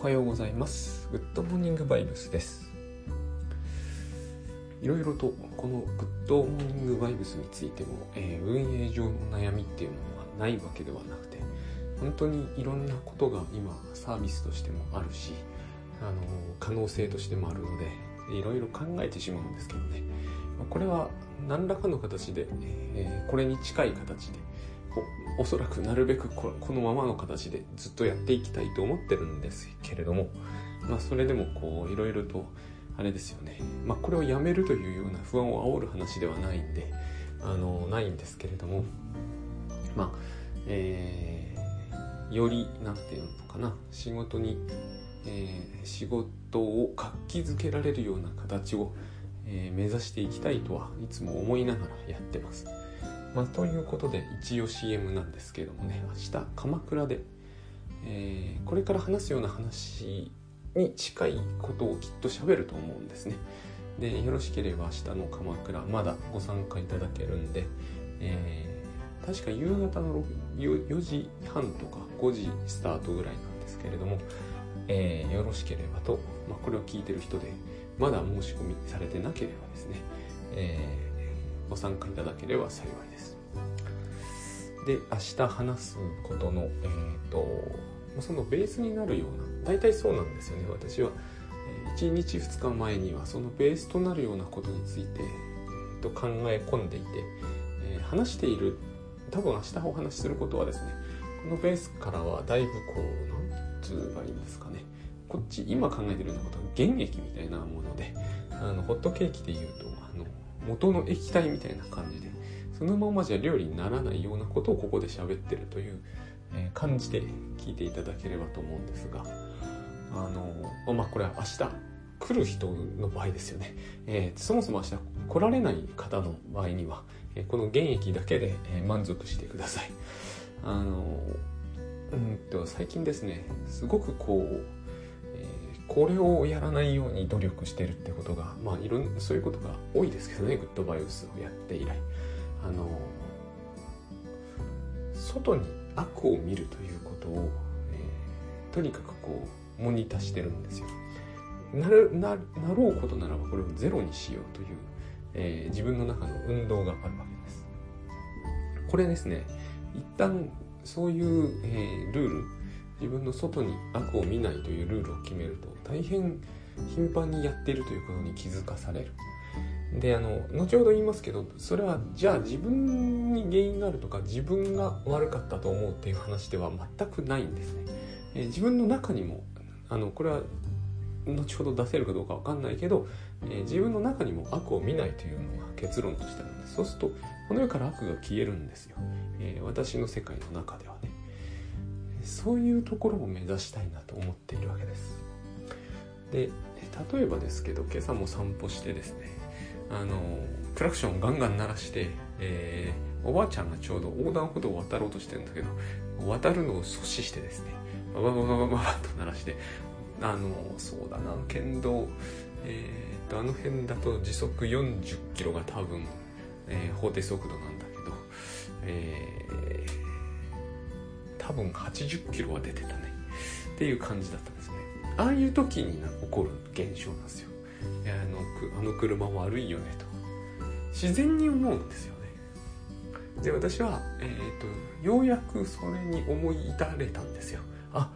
おはようございます。グッドモーニングバイブスです。いろいろとこのグッドモーニングバイブスについても、えー、運営上の悩みっていうものはないわけではなくて本当にいろんなことが今サービスとしてもあるしあの可能性としてもあるのでいろいろ考えてしまうんですけどね。これは何らかの形で、えー、これに近い形でおそらくなるべくこのままの形でずっとやっていきたいと思ってるんですけれども、まあ、それでもこういろいろとあれですよね、まあ、これをやめるというような不安を煽る話ではないんであのないんですけれどもまあえー、より何て言うのかな仕事に、えー、仕事を活気づけられるような形を、えー、目指していきたいとはいつも思いながらやってます。まあ、ということで一応 CM なんですけどもね明日鎌倉で、えー、これから話すような話に近いことをきっと喋ると思うんですね。でよろしければ明日の鎌倉まだご参加いただけるんで、えー、確か夕方の 4, 4時半とか5時スタートぐらいなんですけれども、えー、よろしければと、まあ、これを聞いてる人でまだ申し込みされてなければですね、えーご参加いただければ幸いです。で、明日話すことの、えっ、ー、と、そのベースになるような、大体そうなんですよね、私は。1日2日前にはそのベースとなるようなことについて、えー、と考え込んでいて、えー、話している、多分明日お話しすることはですね、このベースからはだいぶこう、なんつうばいいんですかね。こっち今考えてるようなことは原液みたいなもので、あの、ホットケーキで言うと、元の液体みたいな感じでそのままじゃ料理にならないようなことをここで喋ってるという、え感じで聞いていただければと思うんですがあのまあこれは明日来る人の場合ですよね、えー、そもそも明日来られない方の場合には、えこの原液だけで、え満足してください。あのうんと最近ですねすごくこうこれをやらないように努力してるってことが、まあ、いろんそういうことが多いですけどね、グッドバイブスをやって以来。あの、外に悪を見るということを、えー、とにかくこう、モニターしてるんですよ。なる、な、なろうことならばこれをゼロにしようという、えー、自分の中の運動があるわけです。これですね、一旦そういう、えー、ルール、自分の外に悪を見ないというルールを決めると大変頻繁にやっているということに気づかされる。であの後ほど言いますけどそれはじゃあ自分に原因があるとか自分が悪かったと思うっていう話では全くないんですね。え自分の中にもあのこれは後ほど出せるかどうかわかんないけど、え自分の中にも悪を見ないというのが結論としてあるんですそうするとこの世から悪が消えるんですよ、えー、私の世界の中ではねそういうところを目指したいなと思っているわけですで例えばですけど今朝も散歩してですねあのクラクションガンガン鳴らして、えー、おばあちゃんがちょうど横断歩道を渡ろうとしてるんだけど渡るのを阻止してですねバババババババと鳴らしてあのそうだな県道えー、っとあの辺だと時速40キロが多分、えー、法定速度なんだけど、えー、多分80キロは出てたねっていう感じだったああいう時に起こる現象なんですよ。あのあの車悪いよねと。自然に思うんですよね。で私は、えーと、ようやくそれに思い至れたんですよ。あ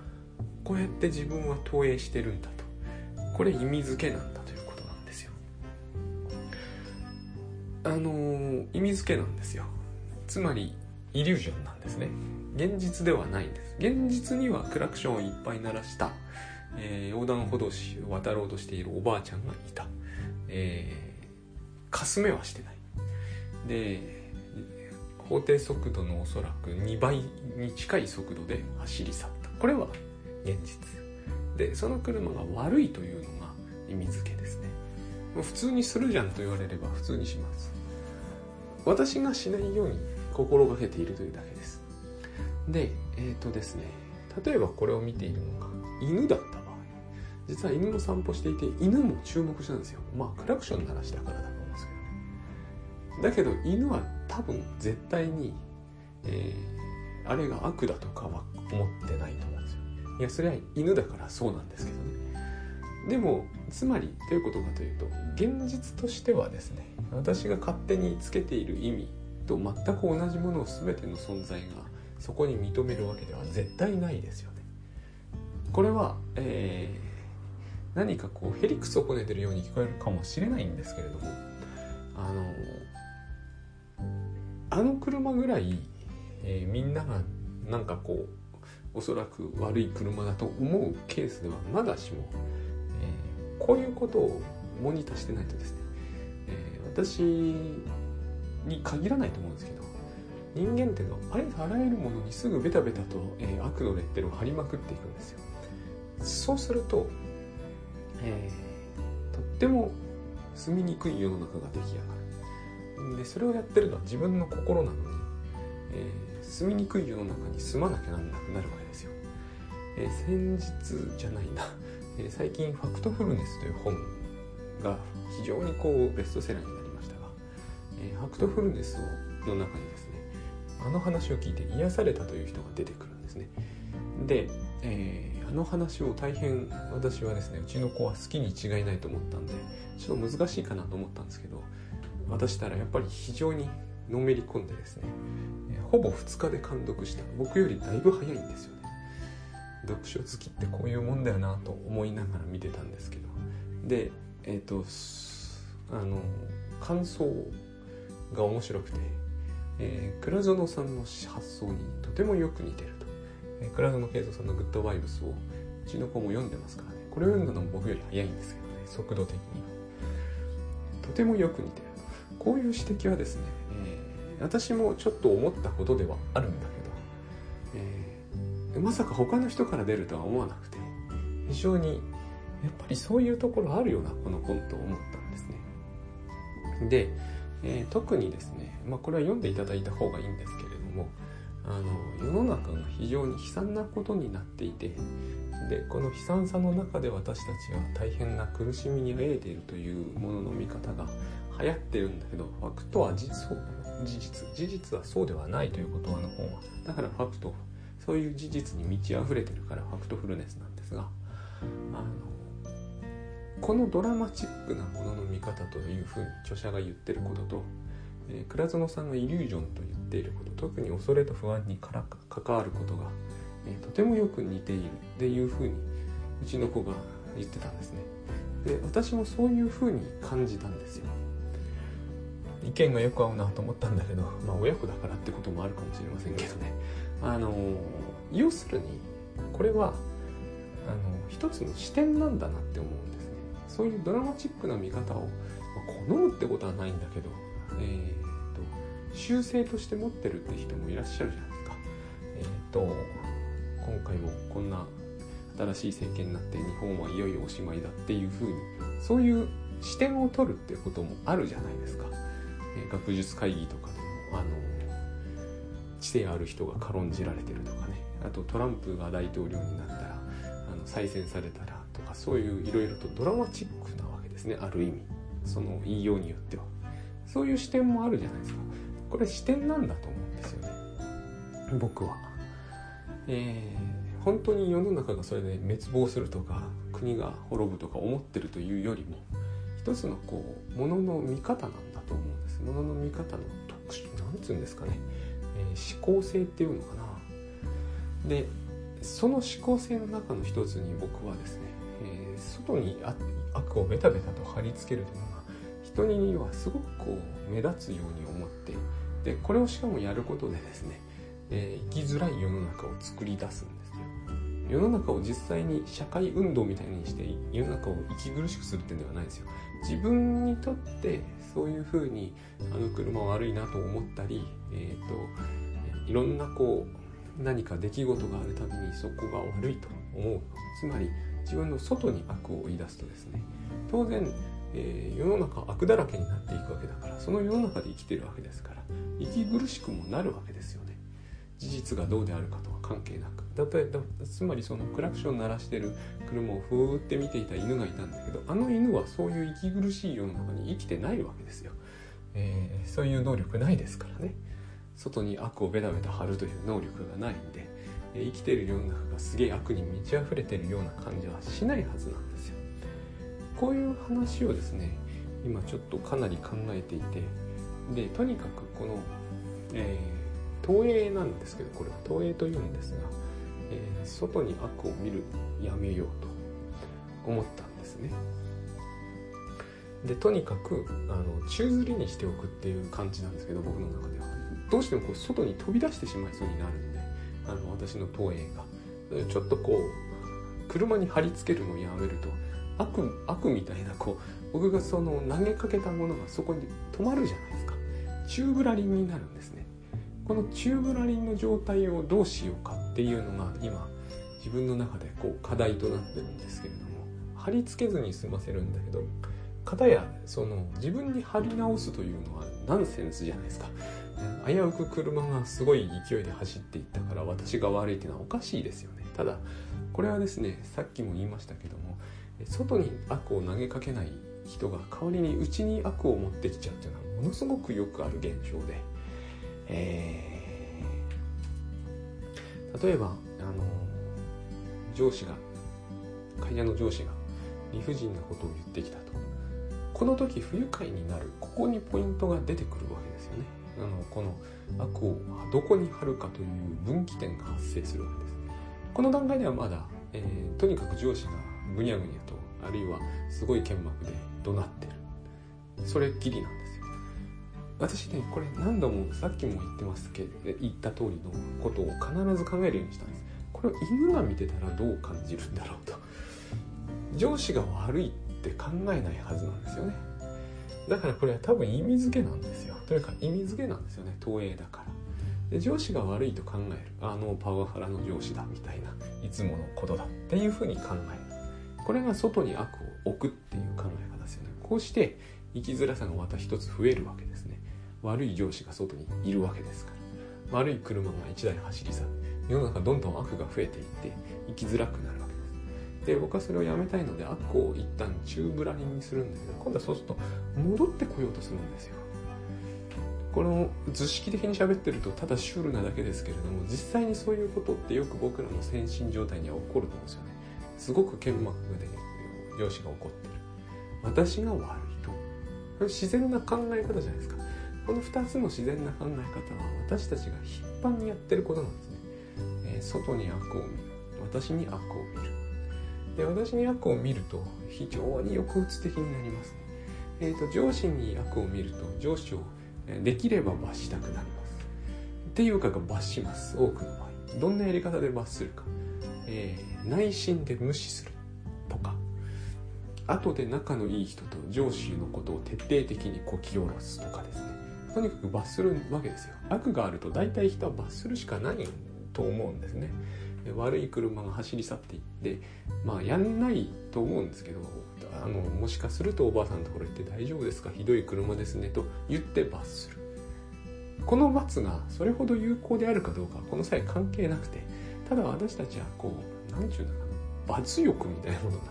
こうやって自分は投影してるんだと。これ意味付けなんだということなんですよ。あの、意味付けなんですよ。つまりイリュージョンなんですね。現実ではないんです。現実にはクラクションをいっぱい鳴らしたえー、横断歩道を渡ろうとしているおばあちゃんがいた。えー、かすめはしてない。で、法定速度のおそらく2倍に近い速度で走り去った。これは現実。で、その車が悪いというのが意味付けですね。普通にするじゃんと言われれば普通にします。私がしないように心がけているというだけです。で、えっ、ー、とですね、例えばこれを見ているのが犬だった実は犬の散歩していて犬も注目したんですよ。まあクラクション鳴らしたからだと思うんですけどね。だけど犬は多分絶対に、えー、あれが悪だとかは思ってないと思うんですよ。いやそれは犬だからそうなんですけどね。でもつまりどういうことかというと現実としてはですね私が勝手につけている意味と全く同じものを全ての存在がそこに認めるわけでは絶対ないですよね。これは、えー、何かこうヘリクスをこねてるように聞こえるかもしれないんですけれども。あのあの車ぐらい、えー、みんながなんかこうおそらく悪い車だと思うケースではまだしも、えー、こういうことをモニターしてないとですね、えー、私に限らないと思うんですけど人間っていうのはありとあらゆるものにすぐベタベタと、えー、悪のレッテルを貼りまくっていくんですよ。そうすると、えー、とっても住みにくい世の中が出来上がる。でそれをやってるのは自分の心なのに、えー、住みにくい世の中に住まなきゃなんなくなるわけですよ、えー、先日じゃないな、え、最近「ファクトフルネス」という本が非常にこうベストセラーになりましたが、え、ファクトフルネスの中にですねあの話を聞いて癒されたという人が出てくるんですね。で、え、あの話を大変私はですねうちの子は好きに違いないと思ったんでちょっと難しいかなと思ったんですけど渡したらやっぱり非常にのめり込んでですね、ほぼ2日で監読した。僕よりだいぶ早いんですよね。読書好きってこういうもんだよなと思いながら見てたんですけど。でえっ、ー、とあの感想が面白くて、えー、倉園さんの発想にとてもよく似てる、え、倉園慶三さんの「グッドバイブス」をうちの子も読んでますからね。これを読んだのも僕より早いんですけどね速度的にとてもよく似てる。こういう指摘はですね、えー、私もちょっと思ったことではあるんだけど、えー、まさか他の人から出るとは思わなくて非常にやっぱりそういうところあるよなこの本と思ったんですね。で、えー、特にですね、まあ、これは読んでいただいた方がいいんですけどあの世の中が非常に悲惨なことになっていてでこの悲惨さの中で私たちは大変な苦しみに飢えているというものの見方が流行ってるんだけどファクトは実事実事実はそうではないということはの本は。だからファクトそういう事実に満ち溢れてるからファクトフルネスなんですがあのこのドラマチックなものの見方というふうに著者が言ってることと、え、倉園さんがイリュージョンと言っていること特に恐れと不安にから関わることが、えー、とてもよく似ている。っていうふうにうちの子が言ってたんですね。で私もそういうふうに感じたんですよ。意見がよく合うなと思ったんだけどまあ親子だからってこともあるかもしれませんけどね。あの要するにこれはあの一つの視点なんだなって思うんですね。そういうドラマチックな見方を、まあ、好むってことはないんだけどえー、と習性として持ってるって人もいらっしゃるじゃないですか。えっ、ー、と今回もこんな新しい政権になって日本はいよいよおしまいだっていうふうにそういう視点を取るってこともあるじゃないですか、えー、学術会議とかでもあの知性ある人が軽んじられてるとかね。あとトランプが大統領になったらあの再選されたらとかそういういろいろとドラマチックなわけですね。ある意味。その言いようによっては。そういう視点もあるじゃないですか。これ視点なんだと思うんですよね。僕は。えー、本当に世の中がそれで滅亡するとか国が滅ぶとか思ってるというよりも一つのこうものの見方なんだと思うんです。ものの見方の特殊なんつうんですかね、えー、思考性っていうのかな。でその思考性の中の一つに僕はですね、えー、外に悪をベタベタと貼り付けるというのが人にはすごくこう目立つように思ってでこれをしかもやることでですね、え、生きづらい世の中を作り出すんですよ。世の中を実際に社会運動みたいにして世の中を息苦しくするってんではないですよ。自分にとってそういうふうにあの車悪いなと思ったり、えーと、いろんなこう何か出来事があるたびにそこが悪いと思う。つまり自分の外に悪を追い出すとですね当然、えー、世の中悪だらけになっていくわけだからその世の中で生きてるわけですから息苦しくもなるわけですよね。事実がどうであるかとは関係なく。例えばつまりそのクラクション鳴らしてる車をふーって見ていた犬がいたんだけどあの犬はそういう息苦しい世の中に生きてないわけですよ、えー、そういう能力ないですからね。外に悪をベタベタ貼るという能力がないんで、生きてる世の中がすげえ悪に満ち溢れてるような感じはしないはずなんです。こういう話をですね今ちょっとかなり考えていてでとにかくこの、えー、投影なんですけどこれは投影というんですが、えー、外に悪を見るやめようと思ったんですね。でとにかくあの宙吊りにしておくっていう感じなんですけど僕の中では。どうしてもこう外に飛び出してしまいそうになるんであの私の投影が。ちょっとこう車に貼り付けるのをやめると。悪悪みたいなこう僕がその投げかけたものがそこに止まるじゃないですか。宙ぶらりんになるんですね。この宙ぶらりんの状態をどうしようかっていうのが今自分の中でこう課題となってるんですけれども。貼り付けずに済ませるんだけど片やその自分に貼り直すというのはナンセンスじゃないですか。危うく車がすごい勢いで走っていったから私が悪いっていうのはおかしいですよね。ただこれはですねさっきも言いましたけども外に悪を投げかけない人が代わりに内に悪を持ってきちゃうっていうのはものすごくよくある現象で、えー、例えばあの上司が会社の上司が理不尽なことを言ってきたと。この時不愉快になるここにポイントが出てくるわけですよね。あのこの悪をどこに貼るかという分岐点が発生するわけです。この段階ではまだ、えー、とにかく上司がぐにゃぐにゃとあるいはすごい剣幕で怒鳴ってる。それっきりなんですよ。私ねこれ何度もさっきも言ってますけど言った通りのことを必ず考えるようにしたんです。これを犬が見てたらどう感じるんだろうと。上司が悪いって考えないはずなんですよね。だからこれは多分意味付けなんですよ。というか意味付けなんですよね。投影だから。で上司が悪いと考える。あのパワハラの上司だみたいないつものことだっていうふうに考える。これが外に悪を置くっていう考え方ですよね。こうして生きづらさがまた一つ増えるわけですね。悪い上司が外にいるわけですから。悪い車が1台走り去る世の中どんどん悪が増えていって生きづらくなるわけです。で僕はそれをやめたいので悪を一旦宙ぶらりにするんだけど今度はそうすると戻ってこようとするんですよ。この図式的に喋ってるとただシュールなだけですけれども実際にそういうことってよく僕らの先進状態には起こると思うんですよね。すごく剣幕で上司が怒ってる。私が悪いと。自然な考え方じゃないですか。この2つの自然な考え方は私たちが頻繁にやってることなんですね、えー、外に悪を見る。私に悪を見る。で私に悪を見ると非常に抑うつ的になりますね。えーと、上司に悪を見ると上司をできれば罰したくなります。っていうかが罰します。多くの場合。どんなやり方で罰するか。えー、内心で無視するとか後で仲のいい人と上司のことを徹底的にこき下ろすとかですね。とにかく罰するわけですよ。悪があると大体人は罰するしかないと思うんですね。悪い車が走り去っていってまあやんないと思うんですけどあのもしかするとおばあさんのところ行って大丈夫ですか？ひどい車ですね。と言って罰する。この罰がそれほど有効であるかどうかはこの際関係なくてただ私たちはこう何て言うんだかな罰欲みたいなものが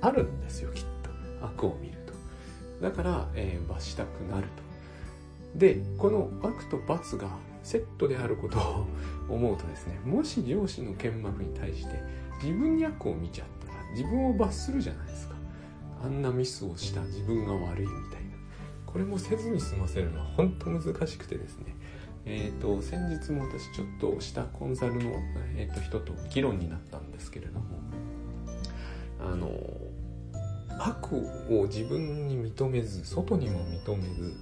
あるんですよきっと。悪を見ると。だから、えー、罰したくなると。でこの悪と罰がセットであることを思うとですねもし上司の剣幕に対して自分に悪を見ちゃったら自分を罰するじゃないですか。あんなミスをした自分が悪いみたいな。これもせずに済ませるのは本当難しくてですねえーと、先日も私ちょっとしたコンサルの、えーと、人と議論になったんですけれどもあの悪を自分に認めず外にも認めず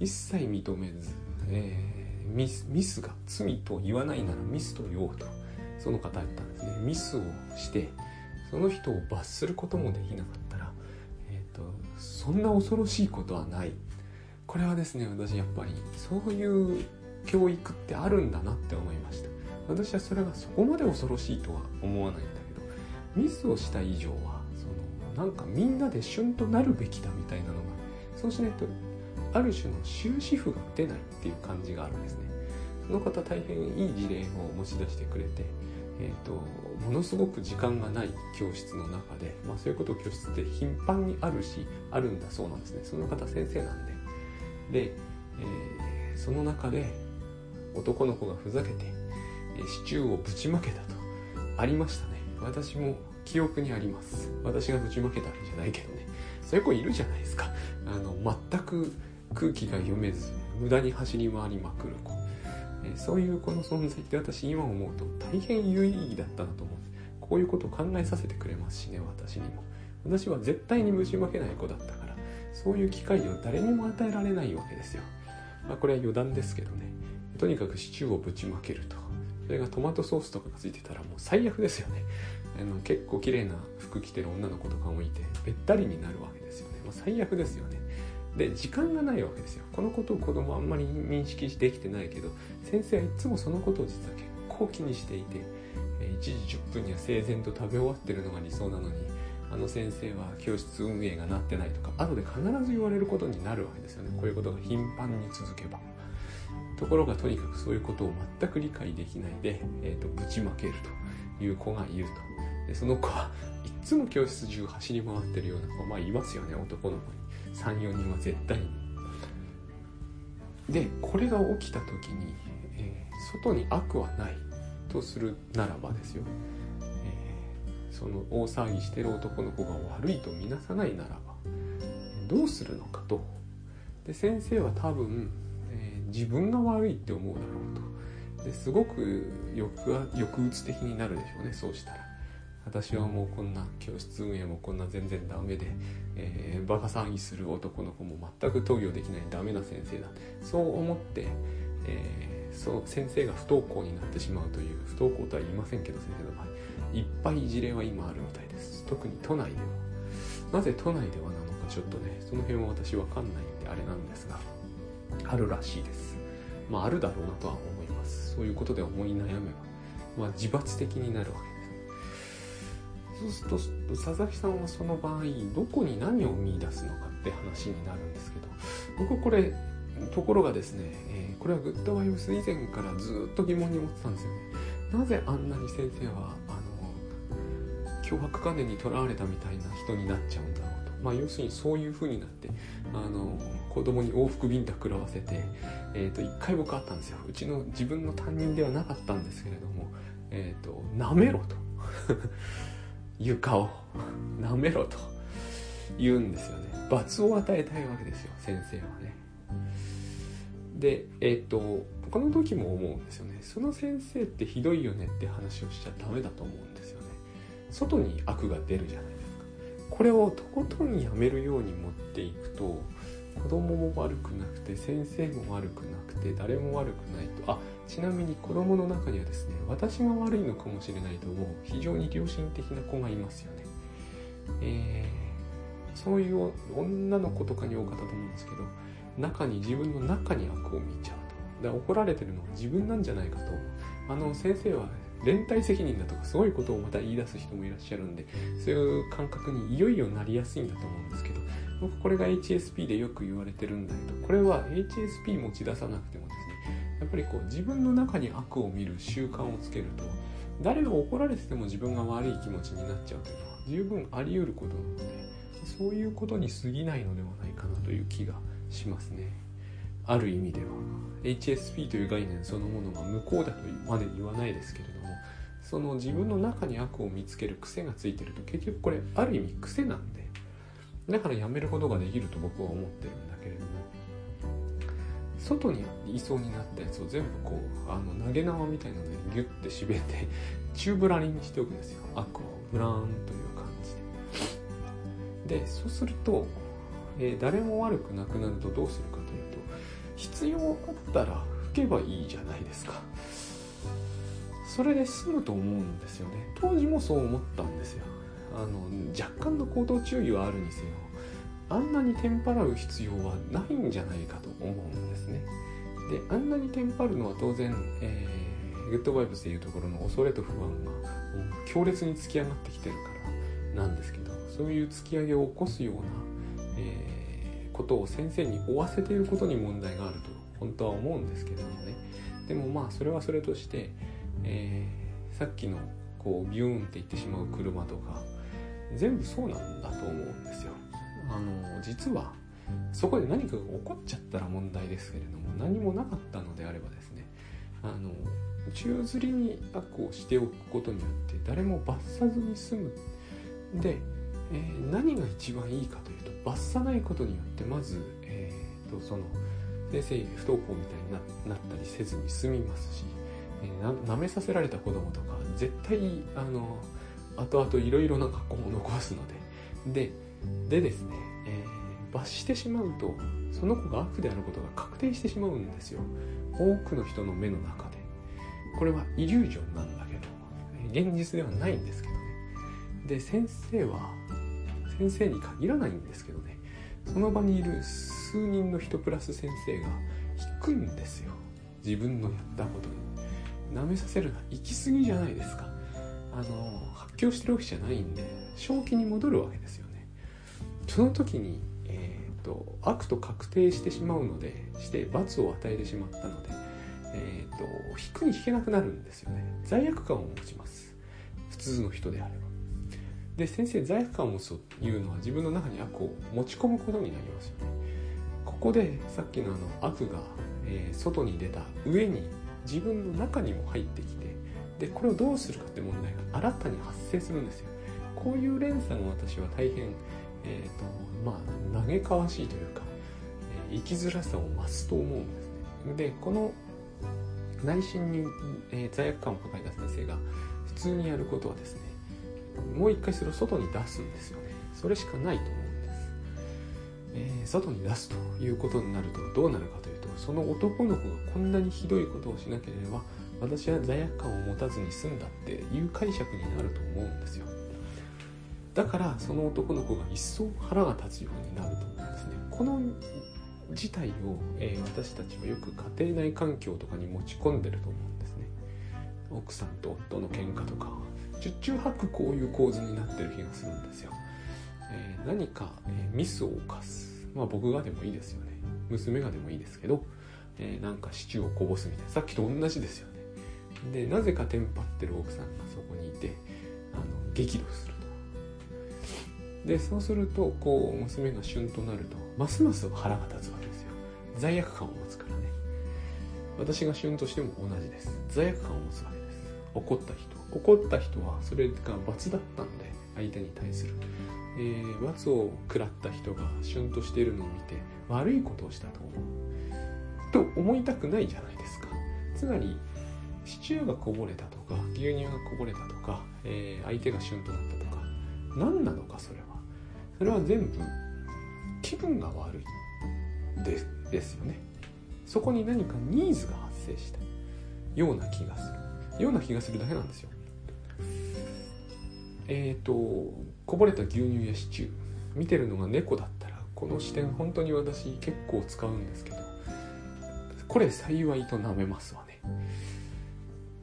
一切認めず、えー、ミスミスが罪と言わないならミスと言おうとその方言ったんですね。ミスをしてその人を罰することもできなかったら、えーとそんな恐ろしいことはない。これはですね私やっぱりそういう教育ってあるんだなって思いました。私はそれがそこまで恐ろしいとは思わないんだけどミスをした以上はそのなんかみんなで旬となるべきだみたいなのがそうしないとある種の終止符が出ないっていう感じがあるんですね。その方大変いい事例を持ち出してくれてえーと、ものすごく時間がない教室の中で、まあ、そういうことを教室って頻繁にあるしあるんだそうなんですね。その方先生なんで。で、えー、その中で男の子がふざけてシチューをぶちまけたと。ありましたね。私も記憶にあります。私がぶちまけたわけじゃないけどね。そういう子いるじゃないですか。あの全く空気が読めず無駄に走り回りまくる子、えそういう子の存在って私今思うと大変有意義だったなと思う。こういうことを考えさせてくれますしね私にも。私は絶対にぶちまけない子だったからそういう機会を誰にも与えられないわけですよ。まあこれは余談ですけどね。とにかくシチューをぶちまけると。それがトマトソースとかがついてたらもう最悪ですよね。あの結構綺麗な服着てる女の子とかもいてべったりになるわけですよね、まあ、最悪ですよね。で時間がないわけですよ。このことを子供あんまり認識できてないけど先生はいつもそのことを実は結構気にしていて1時10分には整然と食べ終わってるのが理想なのにあの先生は教室運営がなってないとか後で必ず言われることになるわけですよね。こういうことが頻繁に続けば。ところがとにかくそういうことを全く理解できないで、えーと、ぶちまけるという子がいると。でその子はいつも教室中走り回ってるような子まあいますよね男の子に。34人は絶対に。でこれが起きた時に、えー、外に悪はないとするならばですよ、えー、その大騒ぎしてる男の子が悪いと見なさないならばどうするのかと。で先生は多分、自分が悪いって思うだろうと。ですごく抑抑うつ的になるでしょうねそうしたら。私はもうこんな教室運営もこんな全然ダメで、えー、バカ騒ぎする男の子も全く投与できないダメな先生だ。そう思って、えー、そう先生が不登校になってしまうという不登校とは言いませんけど先生の場合いっぱい事例は今あるみたいです。特に都内では。なぜ都内ではなのかちょっとねその辺は私わかんないんであれなんですが。あるらしいです。まああるだろうなとは思います。そういうことで思い悩めばまあ自発的になるわけです。そうすると佐々木さんはその場合どこに何を見出すのかって話になるんですけど僕これところがですね、えー、これはグッドバイブス以前からずっと疑問に思ってたんですよね。なぜあんなに先生はあの脅迫観念にとらわれたみたいな人になっちゃうんだろうまあ要するにそういう風になってあの子供に往復ビンタ食らわせて、えー、と一回僕あったんですよ。うちの自分の担任ではなかったんですけれどもえっ、ー、と舐めろと。床を。舐めろと。言うんですよね。罰を与えたいわけですよ先生はね。でえっ、とこの時も思うんですよね。その先生ってひどいよねって話をしちゃダメだと思うんですよね。外に悪が出るじゃない。これをとことんやめるように持っていくと子供も悪くなくて先生も悪くなくて誰も悪くないと。あちなみに子供の中にはですね私が悪いのかもしれないと思う非常に良心的な子がいますよね、えー、そういう女の子とかに多かったと思うんですけど中に自分の中に悪を見ちゃうと。だ怒られてるのは自分なんじゃないかと。あの先生は連帯責任だとかすごいことをまた言い出す人もいらっしゃるんでそういう感覚にいよいよなりやすいんだと思うんですけど僕これが HSP でよく言われてるんだけどこれは HSP 持ち出さなくてもですねやっぱりこう自分の中に悪を見る習慣をつけると誰が怒られてても自分が悪い気持ちになっちゃうというのは十分あり得ることなのでそういうことに過ぎないのではないかなという気がしますね。ある意味では。HSP という概念そのものが無効だとまで言わないですけれどその自分の中に悪を見つける癖がついてると結局これある意味癖なんでだからやめることができると僕は思ってるんだけれども外にいそうになったやつを全部こうあの投げ縄みたいなのでギュッて締めて チューブラリにしておくんですよ。悪をブラーンという感じで。でそうすると、えー、誰も悪くなくなるとどうするかというと必要あったら吹けばいいじゃないですか。それで済むと思うんですよね。当時もそう思ったんですよ。あの若干の行動注意はあるにせよあんなにテンパらう必要はないんじゃないかと思うんですね。であんなにテンパるのは当然、えー、グッドバイブスでいうところの恐れと不安が強烈に突き上がってきてるからなんですけどそういう突き上げを起こすような、えー、ことを先生に負わせていることに問題があると本当は思うんですけどもね。でもまあそれはそれとして、えー、さっきのこうビューンって言ってしまう車とか全部そうなんだと思うんですよ。あの実はそこで何かが起こっちゃったら問題ですけれども何もなかったのであればですね、あの宙吊りに悪をしておくことによって誰も罰さずに済むで、えー、何が一番いいかというと罰さないことによってまず、えーと、その先生不登校みたいになったりせずに済みますし、え、な舐めさせられた子供とか絶対あの後々いろいろな格好を残すので。ででですね、えー、罰してしまうとその子が悪であることが確定してしまうんですよ。多くの人の目の中で。これはイリュージョンなんだけど現実ではないんですけどね。で先生は先生に限らないんですけどね。その場にいる数人の人プラス先生が引くんですよ。自分のやったことに。舐めさせるのは行き過ぎじゃないですか。あの発狂してるわけじゃないんで正気に戻るわけですよね。その時にえ、ー、と悪と確定してしまうのでして罰を与えてしまったのでえっ、ー、と引くに引けなくなるんですよね。罪悪感を持ちます。普通の人であれば。で先生罪悪感を持つというのは自分の中に悪を持ち込むことになりますよね。ここでさっきのあの悪が、えー、外に出た上に自分の中にも入ってきてでこれをどうするかって問題が新たに発生するんですよ。こういう連鎖が私は大変、えーとまあ、嘆かわしいというか、えー、生きづらさを増すと思うんですね。でこの内心に、えー、罪悪感を抱えた先生が普通にやることはですねもう一回それを外に出すんですよね。それしかないと思う、えー、外に出すということになるとどうなるかというとその男の子がこんなにひどいことをしなければ私は罪悪感を持たずに済んだっていう解釈になると思うんですよ。だからその男の子が一層腹が立つようになると思うんですね。この事態を、えー、私たちはよく家庭内環境とかに持ち込んでると思うんですね。奥さんと夫の喧嘩とか十中八九こういう構図になってる気がするんですよ、えー、何か、え、ミスを犯す。まあ僕がでもいいですよね。娘がでもいいですけど、えー、なんかシチューをこぼすみたいな。さっきと同じですよね。でなぜかテンパってる奥さんがそこにいてあの激怒すると。でそうするとこう娘が旬となるとますます腹が立つわけですよ。罪悪感を持つからね。私が旬としても同じです。罪悪感を持つわけです。怒った人。怒った人はそれが罰だったので相手に対する、えー、罰を食らった人が旬としているのを見て悪いことをしたと思うと思いたくないじゃないですか。つまりシチューがこぼれたとか牛乳がこぼれたとか、えー、相手が旬となったとか何なのかそれは。それは全部気分が悪いでですよね。そこに何かニーズが発生したような気がする。ような気がするだけなんですよ。えっ、ー、とこぼれた牛乳やシチュー。見てるのが猫だったらこの視点本当に私結構使うんですけど。これ幸いと舐めますわね。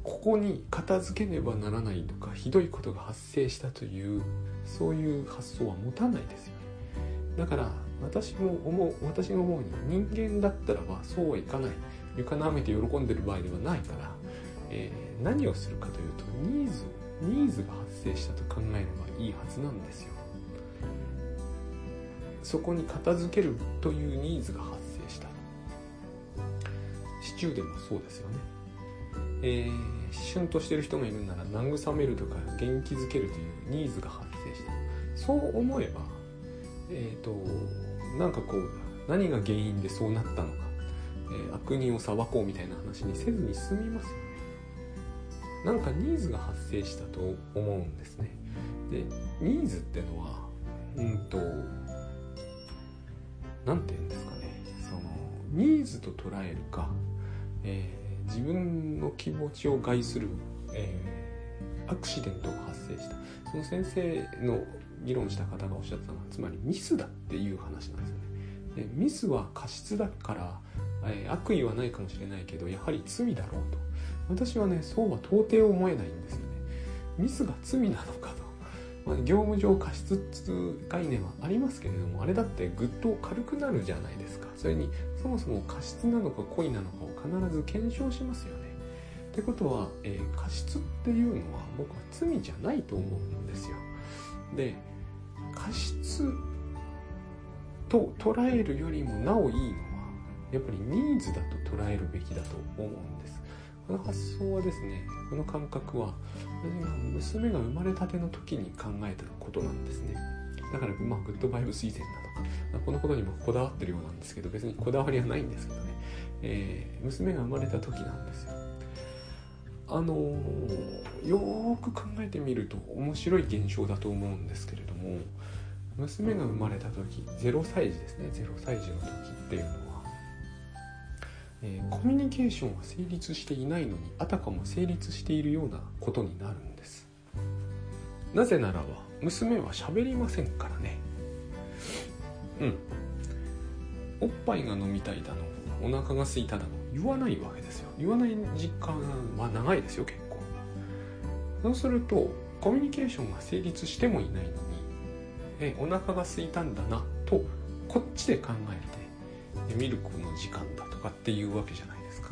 ここに片付けねばならないとかひどいことが発生したというそういう発想は持たないですよね。だから私も思う私が思うに人間だったらばそうはいかない。床舐めて喜んでる場合ではないから、えー、何をするかというとニーズをニーズが発生したと考えればいいはずなんですよ。そこに片付けるというニーズが発生した。シチューでもそうですよね。えー、シュンとしてる人がいるなら慰めるとか元気づけるというニーズが発生した。そう思えばえっ、ー、となんかこう何が原因でそうなったのか、えー、悪人を裁こうみたいな話にせずに済みますよね。なんかニーズが発生したと思うんですね。でニーズってのはうんと何て言うんですかね。そのニーズと捉えるか、えー、自分の気持ちを害する、えー、アクシデントが発生した。その先生の議論した方がおっしゃってたのはつまりミスだっていう話なんですよね。でミスは過失だから、えー、悪意はないかもしれないけどやはり罪だろうと。私はねそうは到底思えないんですよね。ミスが罪なのかと、まあ、業務上過失概念はありますけれどもあれだってぐっと軽くなるじゃないですか。それにそもそも過失なのか故意なのかを必ず検証しますよね。ってことは、えー、過失っていうのは僕は罪じゃないと思うんですよ。で過失と捉えるよりもなおいいのはやっぱりニーズだと捉えるべきだと思うんです。この発想はですねこの感覚は娘が生まれたての時に考えたことなんですね。だからまあグッドバイブス以前だとかこのことにもこだわってるようなんですけど別にこだわりはないんですけどね、えー、娘が生まれた時なんですよ。あのー、よーく考えてみると面白い現象だと思うんですけれども娘が生まれた時0歳児ですね。0歳児の時っていうのは、えー、コミュニケーションは成立していないのにあたかも成立しているようなことになるんです。なぜならば娘は喋りませんからね。うん。おっぱいが飲みたいだのお腹が空いただの言わないわけですよ。言わない時間は長いですよ結構。そうするとコミュニケーションが成立してもいないのにえお腹が空いたんだなとこっちで考えてミルクの時間だと。かっていうわけじゃないですか。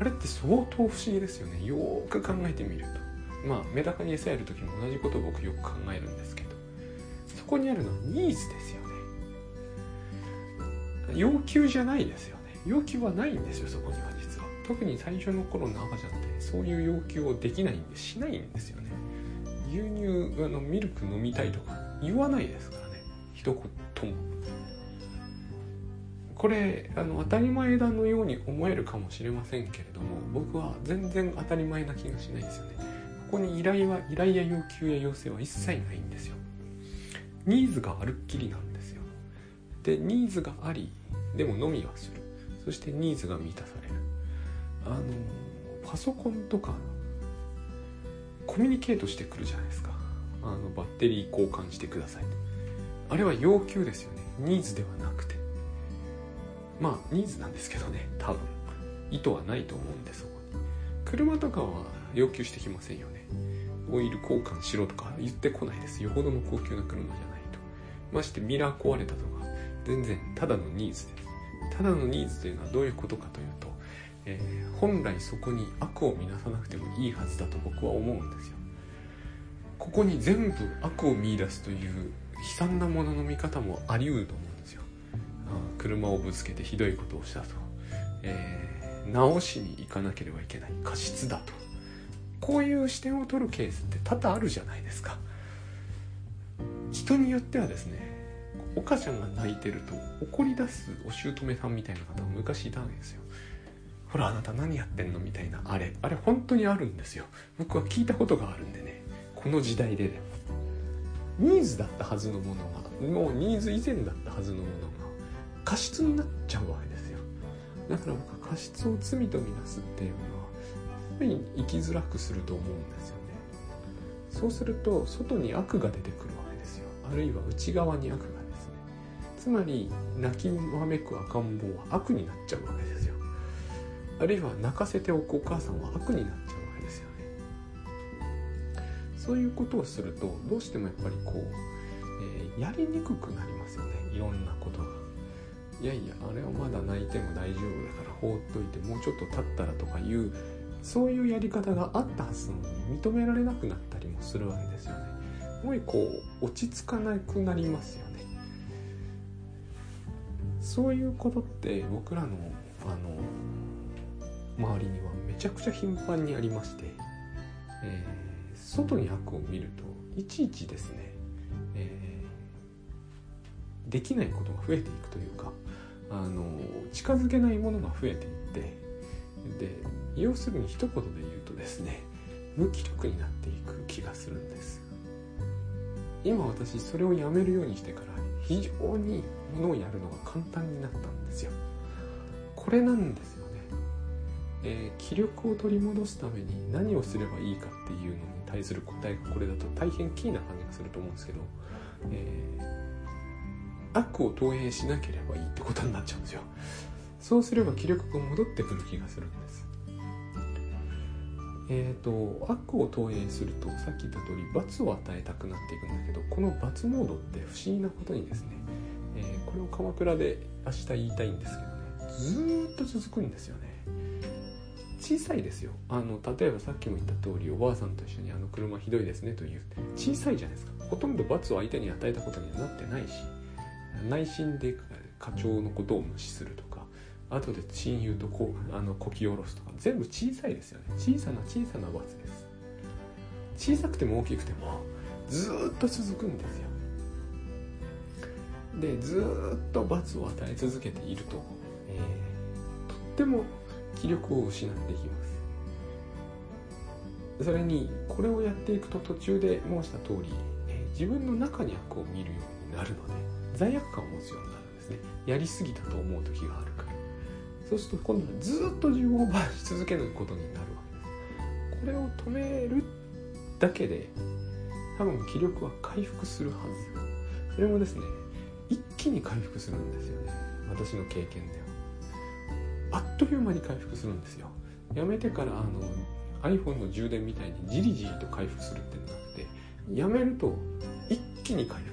あれって相当不思議ですよね。よーく考えてみると。まあメダカに餌やる時も同じことを僕よく考えるんですけど。そこにあるのはニーズですよね。要求じゃないですよね。要求はないんですよそこには実は。特に最初の頃の赤ちゃんってそういう要求をできないんでしないんですよね。牛乳のミルク飲みたいとか言わないですからね。一言も。これあの当たり前だのように思えるかもしれませんけれども僕は全然当たり前な気がしないですよね。ここに依頼は依頼や要求や要請は一切ないんですよ。ニーズがあるっきりなんですよ。でニーズがありでものみはする。そしてニーズが満たされる。あのパソコンとかコミュニケートしてくるじゃないですか。あのバッテリー交換してくださいあれは要求ですよね。ニーズではなくて。まあニーズなんですけどね多分。意図はないと思うんでそこに。車とかは要求してきませんよね。オイル交換しろとか言ってこないです。よほどの高級な車じゃないと。ましてミラー壊れたとか全然ただのニーズです。ただのニーズというのはどういうことかというと、えー、本来そこに悪を見なさなくてもいいはずだと僕は思うんですよ。ここに全部悪を見いだすという悲惨なものの見方もあり得ると思う車をぶつけてひどいことをしたと、えー、直しに行かなければいけない。過失だと。こういう視点を取るケースって多々あるじゃないですか。人によってはですね岡ちゃんが泣いてると怒り出すお姑さんみたいな方が昔いたわけですよ。ほらあなた何やってんのみたいな。あれあれ本当にあるんですよ。僕は聞いたことがあるんでね。この時代でニーズだったはずのものがもうニーズ以前だったはずのものが過失になっちゃうわけですよ。だから僕は過失を罪とみなすっていうのはやっぱり生きづらくすると思うんですよね。そうすると外に悪が出てくるわけですよ。あるいは内側に悪がですね。つまり泣きわめく赤ん坊は悪になっちゃうわけですよ。あるいは泣かせておくお母さんは悪になっちゃうわけですよね。そういうことをするとどうしてもやっぱりこう、えー、やりにくくなりますよね。いろんなことが。いやいやあれはまだ泣いても大丈夫だから放っといてもうちょっと経ったらとかいうそういうやり方があったはずなのに認められなくなったりもするわけですよね。もうこう落ち着かなくなりますよね。そういうことって僕らのあの周りにはめちゃくちゃ頻繁にありまして、えー、外に悪を見るといちいちですね、えー、できないことが増えていくというかあの近づけないものが増えていってで要するに一言で言うとですね無気力になっていく気がするんです。今私それをやめるようにしてから非常にものをやるのが簡単になったんですよ。これなんですよね、えー、気力を取り戻すために何をすればいいかっていうのに対する答えがこれだと大変キーな感じがすると思うんですけど、えー、悪を投影しなければいいってことになっちゃうんですよ。そうすれば気力が戻ってくる気がするんです。えーと、悪を投影するとさっき言った通り罰を与えたくなっていくんだけどこの罰モードって不思議なことにですね、えー、これを鎌倉で明日言いたいんですけどねずっと続くんですよね。小さいですよ。あの例えばさっきも言った通りおばあさんと一緒にあの車ひどいですねという小さいじゃないですか。ほとんど罰を相手に与えたことにはなってないし。内心で課長のことを無視するとか後で親友とこあのこき下ろすとか全部小さいですよね。小さな小さな罰です。小さくても大きくてもずっと続くんですよ。でずっと罰を与え続けていると、えーとっても気力を失っていきます。それにこれをやっていくと途中で申した通り、えー自分の中に悪を見るようになるので罪悪感を持つようになるんですね。やりすぎたと思う時があるから。そうすると今度はずっと自分を罰し続けることになるわけです。これを止めるだけで多分気力は回復するはずそれもですね一気に回復するんですよね。私の経験では。あっという間に回復するんですよ。やめてからあの iPhone の充電みたいにじりじりと回復するってなってやめると一気に回復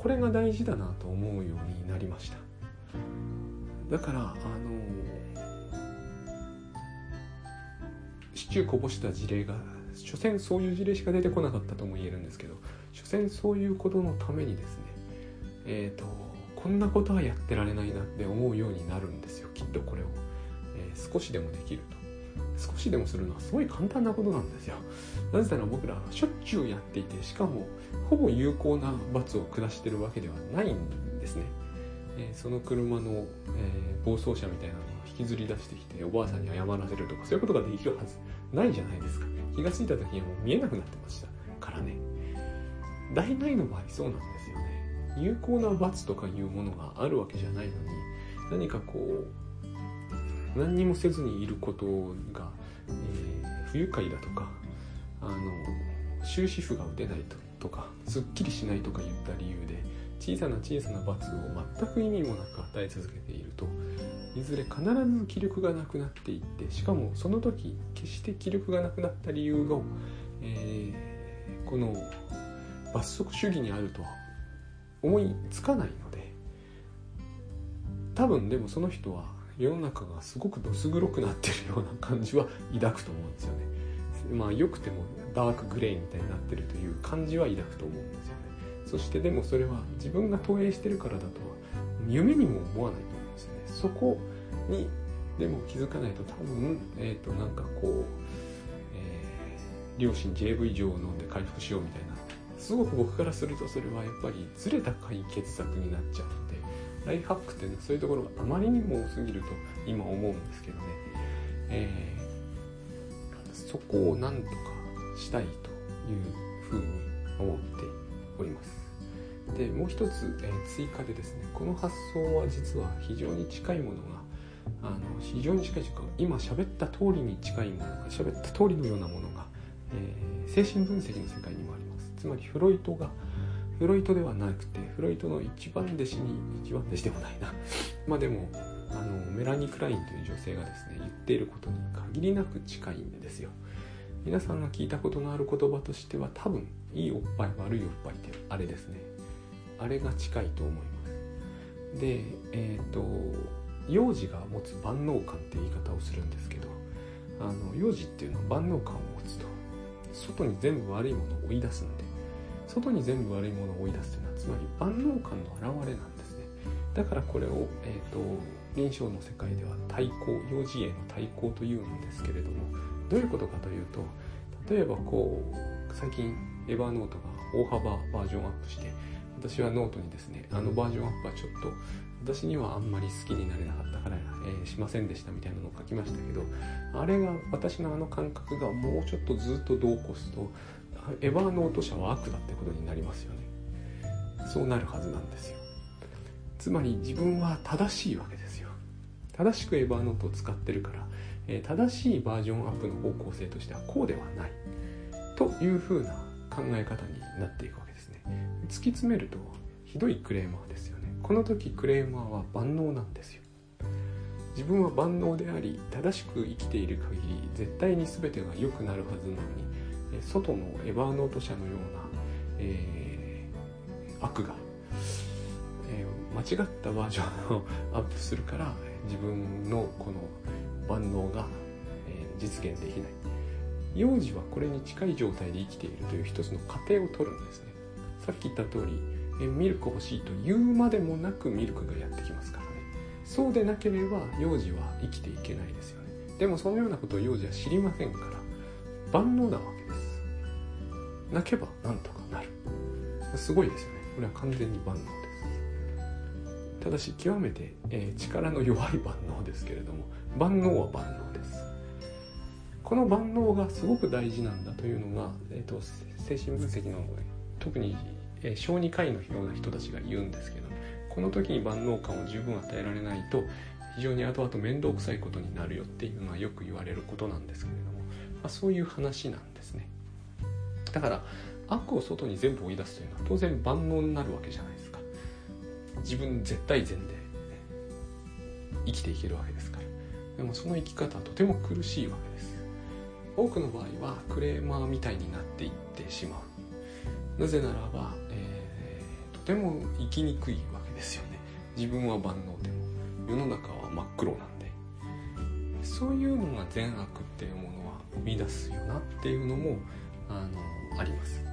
これが大事だなと思うようになりました。だからあのシチューこぼした事例が所詮そういう事例しか出てこなかったとも言えるんですけど所詮そういうことのためにですねえっ、とこんなことはやってられないなって思うようになるんですよきっとこれを、えー少しでもできると。少しでもするのはすごい簡単なことなんですよ。なぜなら僕らしょっちゅうやっていてしかもほぼ有効な罰を下してるわけではないんですね、えーその車の、えー暴走車みたいなのを引きずり出してきておばあさんに謝らせるとかそういうことができるはずないじゃないですか。気がついた時にはもう見えなくなってました。からね。大体の場合そうなんですよね。有効な罰とかいうものがあるわけじゃないのに何かこう何にもせずにいることが、えー不愉快だとかあの終止符が打てないととかすっきりしないとか言った理由で小さな小さな罰を全く意味もなく与え続けているといずれ必ず気力がなくなっていってしかもその時決して気力がなくなった理由が、えーこの罰則主義にあるとは思いつかないので多分でもその人は世の中がすごくどす黒くなってるような感じは抱くと思うんですよね。まあ良くてもダークグレーみたいになってるという感じは抱くと思うんですよね。そしてでもそれは自分が投影してるからだとは夢にも思わないと思うんですよね。そこにでも気づかないと多分、えっ、となんかこう、えー両親 JV 錠を飲んで回復しようみたいなすごく僕からするとそれはやっぱりずれた解決策になっちゃうライフハックっていうのはそういうところがあまりにも多すぎると今思うんですけどね、えーそこを何とかしたいというふうに思っております。でもう一つ、えー追加でですねこの発想は実は非常に近いものがあの非常に近いというか今喋った通りに近いものが喋った通りのようなものが、えー精神分析の世界にもあります。つまりフロイトがフロイトではなくてフロイトの一番弟子に一番弟子でもないな。まあでもあのメラニー・クラインという女性がですね言っていることに限りなく近いんですよ。皆さんが聞いたことのある言葉としては多分いいおっぱい悪いおっぱいってあれですね。あれが近いと思います。でえっ、と幼児が持つ万能感って言い方をするんですけどあの幼児っていうのは万能感を持つと外に全部悪いものを追い出すんで外に全部悪いものを追い出すというのはつまり万能感の表れなんですね。だからこれを、えー、と臨床の世界では対抗幼児への対抗というんですけれどもどういうことかというと例えばこう最近 Evernoteが大幅バージョンアップして私はノートにですねあのバージョンアップはちょっと私にはあんまり好きになれなかったから、えーしませんでしたみたいなのを書きましたけどあれが私のあの感覚がもうちょっとずっと度を越すと Evernote社は悪だってことになりますよね。そうなるはずなんですよ。つまり自分は正しいわけですよ。正しくエヴァノートを使ってるから、え正しいバージョンアップの方向性としてはこうではない。というふうな考え方になっていくわけですね。突き詰めるとひどいクレーマーですよね。この時クレーマーは万能なんですよ。自分は万能であり正しく生きている限り絶対に全てが良くなるはずなのに外のエヴァーノート社のような、えー悪が、えー間違ったバージョンをアップするから自分のこの万能が、えー実現できない。幼児はこれに近い状態で生きているという一つの過程を取るんですね。さっき言った通りえーミルク欲しいと言うまでもなくミルクがやってきますからね。そうでなければ幼児は生きていけないですよね。でもそのようなことを幼児は知りませんから万能なわ泣けばなんとかなる。すごいですよね。これは完全に万能です。ただし極めて、えー、力の弱い万能ですけれども万能は万能です。この万能がすごく大事なんだというのが、えーと、精神分析の特に、えー、小児科医のような人たちが言うんですけどこの時に万能感を十分与えられないと非常に後々面倒くさいことになるよっていうのはよく言われることなんですけれども、まあ、そういう話なんですね。だから悪を外に全部追い出すというのは当然万能になるわけじゃないですか。自分絶対善で生きていけるわけですから。でもその生き方はとても苦しいわけです。多くの場合はクレーマーみたいになっていってしまう。なぜならば、えー、とても生きにくいわけですよね。自分は万能でも。世の中は真っ黒なんで。そういうのが善悪っていうものは生み出すよなっていうのもあのあります。